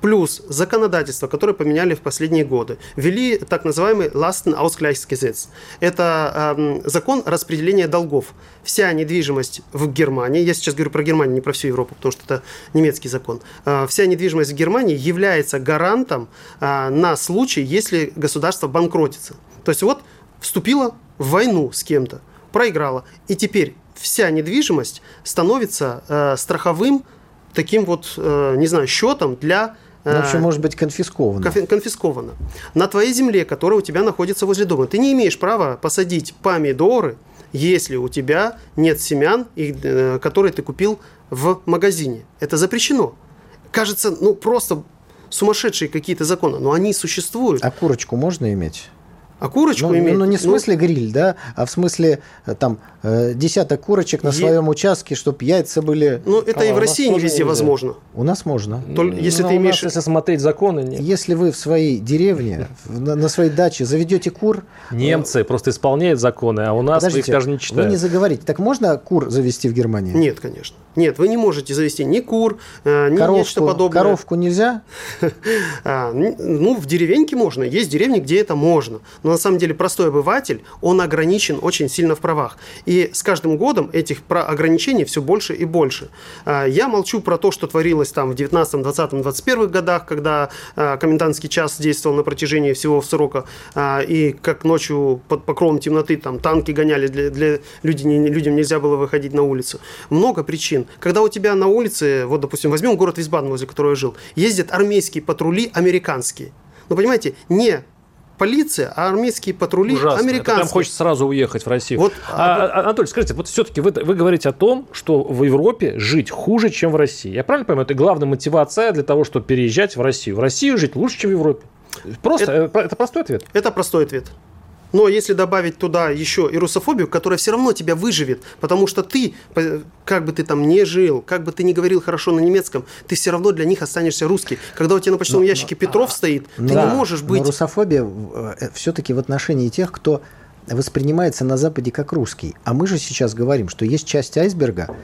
Плюс законодательство, которое поменяли в последние годы. Ввели так называемый Lastenausgleichsgesetz. Это э, закон распределения долгов. Вся недвижимость в Германии, я сейчас говорю про Германию, не про всю Европу, потому что это немецкий закон. Э, вся недвижимость в Германии является гарантом э, на случай, если государство банкротится. То есть вот вступила в войну с кем-то, проиграла. И теперь вся недвижимость становится э, страховым таким вот, э, не знаю, счетом для ну, в общем, может быть конфисковано. Конфисковано. На твоей земле, которая у тебя находится возле дома, ты не имеешь права посадить помидоры, если у тебя нет семян, которые ты купил в магазине. Это запрещено. Кажется, ну просто сумасшедшие какие-то законы, но они существуют. А курочку можно иметь? А курочку ну, иметь? Ну, не в смысле ну, гриль, да, а в смысле э, там десяток курочек на е... своем участке, чтобы яйца были... Ну, это а, и в России не везде возможно. У нас можно. Только, если ну, ты имеешь... Нас, если смотреть законы... Нет. Если вы в своей деревне, на, на своей даче заведете кур... Немцы просто исполняют законы, а у нас Подождите, их даже не читают. Вы не заговорите. Так можно кур завести в Германии? Нет, конечно. Нет, вы не можете завести ни кур, э, ни коровку, нечто подобное. Коровку нельзя? А, ну, в деревеньке можно. Есть деревни, где это можно. Но на самом деле простой обыватель, он ограничен очень сильно в правах. И с каждым годом этих ограничений все больше и больше. А, я молчу про то, что творилось там в 19, 20, 21 годах, когда а, комендантский час действовал на протяжении всего срока, и как ночью под покровом темноты там танки гоняли, для, для людей, людям нельзя было выходить на улицу. Много причин. Когда у тебя на улице, вот, допустим, возьмем город Висбаден, возле которого я жил, ездят армейские патрули американские. Ну, понимаете, не полиция, а армейские патрули Ужасно. американские. Это прям хочется сразу уехать в Россию. Вот, а, а, Анатолий, скажите, вот все-таки вы, вы говорите о том, что в Европе жить хуже, чем в России. Я правильно понимаю, это главная мотивация для того, чтобы переезжать в Россию. В Россию жить лучше, чем в Европе. Просто, это, это простой ответ. Это простой ответ. Но если добавить туда еще и русофобию, которая все равно тебя выживет, потому что ты, как бы ты там не жил, как бы ты не говорил хорошо на немецком, ты все равно для них останешься русский. Когда у тебя на почтовом но, ящике но, Петров а, стоит, ты да, не можешь быть... Но русофобия э, все-таки в отношении тех, кто воспринимается на Западе как русский. А мы же сейчас говорим, что есть часть айсберга,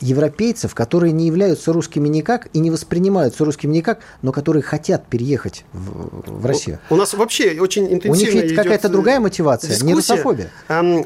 европейцев, которые не являются русскими никак и не воспринимаются русскими никак, но которые хотят переехать в, в Россию. У нас вообще очень интенсивно У них ведь какая-то другая мотивация, дискуссия. не русофобия.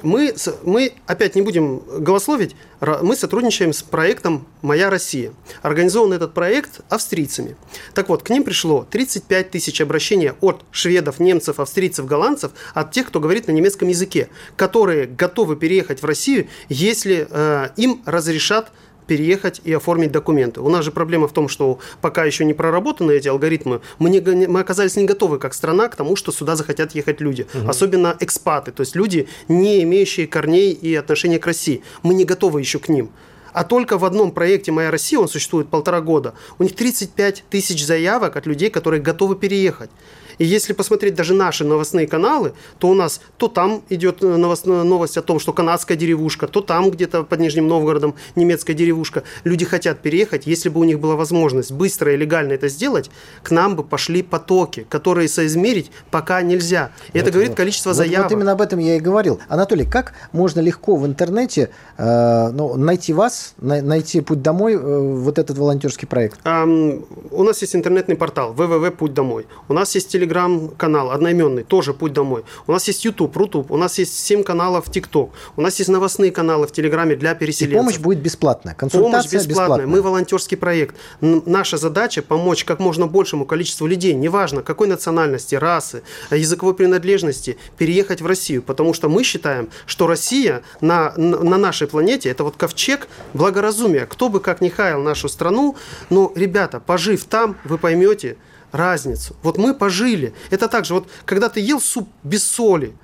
Мы, мы, опять не будем голословить, мы сотрудничаем с проектом «Моя Россия». Организован этот проект австрийцами. Так вот, к ним пришло 35 тысяч обращений от шведов, немцев, австрийцев, голландцев, от тех, кто говорит на немецком языке, которые готовы переехать в Россию, если э, им разрешат переехать и оформить документы. У нас же проблема в том, что пока еще не проработаны эти алгоритмы, мы, не, мы оказались не готовы как страна к тому, что сюда захотят ехать люди. Угу. Особенно экспаты, то есть люди, не имеющие корней и отношения к России. Мы не готовы еще к ним. А только в одном проекте «Моя Россия», он существует полтора года, у них 35 тысяч заявок от людей, которые готовы переехать. И если посмотреть даже наши новостные каналы, то у нас то там идет э, новость, новость о том, что канадская деревушка, то там где-то под Нижним Новгородом немецкая деревушка. Люди хотят переехать. Если бы у них была возможность быстро и легально это сделать, к нам бы пошли потоки, которые соизмерить пока нельзя. И вот, это говорит вот. количество заявок. Вот именно об этом я и говорил. Анатолий, как можно легко в интернете э, ну, найти вас, на, найти путь домой, э, вот этот волонтерский проект? Um, у нас есть интернетный портал www.путь домой. У нас есть телеграм-канал одноименный, тоже «Путь домой». У нас есть YouTube, Рутуб, у нас есть 7 каналов ТикТок, у нас есть новостные каналы в Телеграме для переселенцев. И помощь будет бесплатная, консультация помощь бесплатная. бесплатная. Мы волонтерский проект. Наша задача – помочь как можно большему количеству людей, неважно какой национальности, расы, языковой принадлежности, переехать в Россию, потому что мы считаем, что Россия на, на нашей планете – это вот ковчег благоразумия. Кто бы как ни хаял нашу страну, но, ребята, пожив там, вы поймете – разницу. Вот мы пожили. Это так же, вот когда ты ел суп без соли,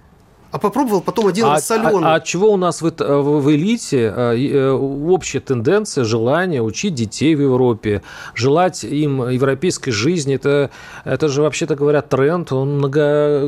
а попробовал потом один а, раз соленый. А, а от чего у нас в, в, в элите э, э, общая тенденция, желание учить детей в Европе, желать им европейской жизни? Это, это же, вообще-то говоря, тренд, он много,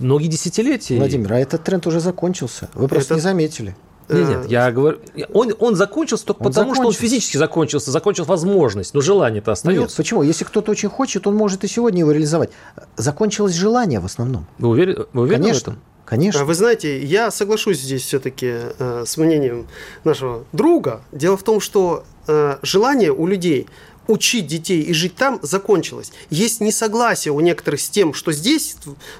многие десятилетия. Владимир, а этот тренд уже закончился. Вы просто это... не заметили. Нет, нет, я говорю, он, он закончился только он потому, закончился. что он физически закончился, закончилась возможность, но желание-то остается. Нет, почему? Если кто-то очень хочет, он может и сегодня его реализовать. Закончилось желание в основном. Вы уверены, вы уверены Конечно. в этом? Конечно. Вы знаете, я соглашусь здесь все-таки э, с мнением нашего друга. Дело в том, что э, желание у людей учить детей и жить там закончилось. Есть несогласие у некоторых с тем, что здесь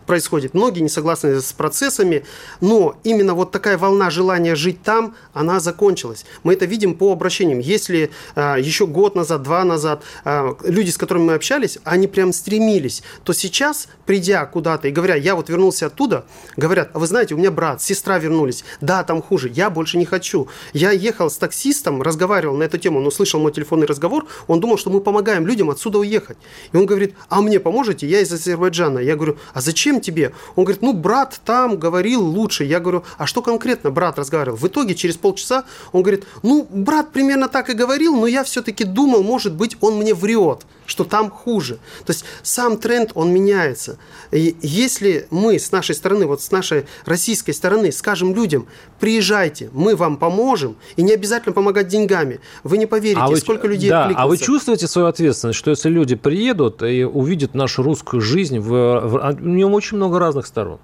происходит. Многие не согласны с процессами, но именно вот такая волна желания жить там, она закончилась. Мы это видим по обращениям. Если а, еще год назад, два назад а, люди, с которыми мы общались, они прям стремились, то сейчас, придя куда-то и говоря, я вот вернулся оттуда, говорят, а вы знаете, у меня брат, сестра вернулись, да, там хуже, я больше не хочу. Я ехал с таксистом, разговаривал на эту тему, он услышал мой телефонный разговор, он думал, думал, что мы помогаем людям отсюда уехать. И он говорит, а мне поможете? Я из Азербайджана. Я говорю, а зачем тебе? Он говорит, ну, брат там говорил лучше. Я говорю, а что конкретно брат разговаривал? В итоге через полчаса он говорит, ну, брат примерно так и говорил, но я все-таки думал, может быть, он мне врет, что там хуже. То есть сам тренд, он меняется. И если мы с нашей стороны, вот с нашей российской стороны скажем людям, приезжайте, мы вам поможем, и не обязательно помогать деньгами. Вы не поверите, а вы, сколько людей да, А вы чувствуете свою ответственность, что если люди приедут и увидят нашу русскую жизнь, в, в, в нем очень много разных сторон.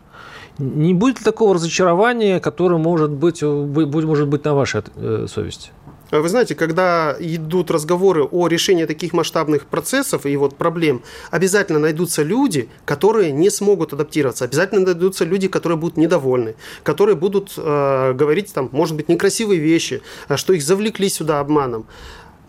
Не будет ли такого разочарования, которое может быть, может быть на вашей э, совести? Вы знаете, когда идут разговоры о решении таких масштабных процессов и вот проблем, обязательно найдутся люди, которые не смогут адаптироваться, обязательно найдутся люди, которые будут недовольны, которые будут э, говорить там, может быть, некрасивые вещи, э, что их завлекли сюда обманом.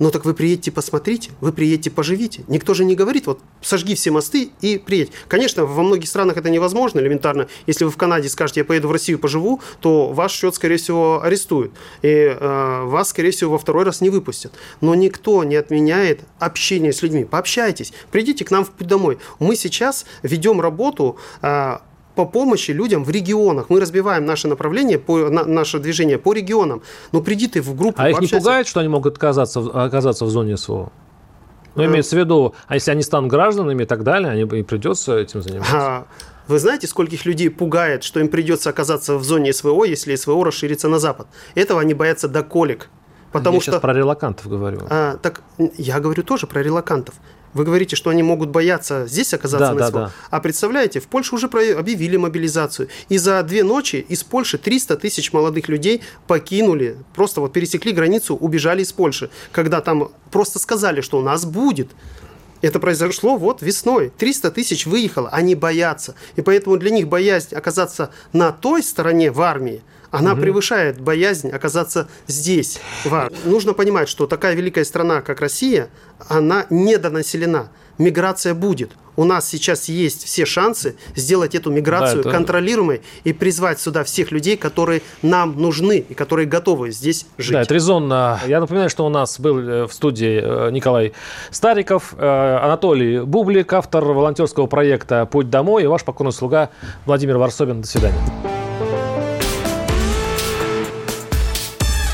Ну так вы приедете, посмотрите, вы приедете, поживите. Никто же не говорит, вот сожги все мосты и приедь. Конечно, во многих странах это невозможно элементарно. Если вы в Канаде скажете, я поеду в Россию, поживу, то ваш счет, скорее всего, арестуют. И э, вас, скорее всего, во второй раз не выпустят. Но никто не отменяет общение с людьми. Пообщайтесь, придите к нам в путь домой. Мы сейчас ведем работу э, по помощи людям в регионах. Мы разбиваем наше направление, по, на, наше движение по регионам. Но приди ты в группу. А их не пугает, что они могут оказаться, оказаться в зоне СВО? Ну, имеется в виду, а если они станут гражданами и так далее, они, им придется этим заниматься? А, вы знаете, скольких людей пугает, что им придется оказаться в зоне СВО, если СВО расширится на запад? Этого они боятся до колик. Потому я что... сейчас про релакантов говорю. А, так я говорю тоже про релакантов. Вы говорите, что они могут бояться здесь оказаться да, на СВО. Да, да. А представляете, в Польше уже объявили мобилизацию. И за две ночи из Польши 300 тысяч молодых людей покинули, просто вот пересекли границу, убежали из Польши. Когда там просто сказали, что у нас будет. Это произошло вот весной. 300 тысяч выехало, они боятся. И поэтому для них боязнь оказаться на той стороне в армии – она угу. превышает боязнь оказаться здесь. Нужно понимать, что такая великая страна, как Россия, она недонаселена. Миграция будет. У нас сейчас есть все шансы сделать эту миграцию да, это... контролируемой и призвать сюда всех людей, которые нам нужны и которые готовы здесь жить. Да, это резонно. Я напоминаю, что у нас был э, в студии э, Николай Стариков, э, Анатолий Бублик, автор волонтерского проекта «Путь домой» и ваш покорный слуга Владимир Варсобин. До свидания.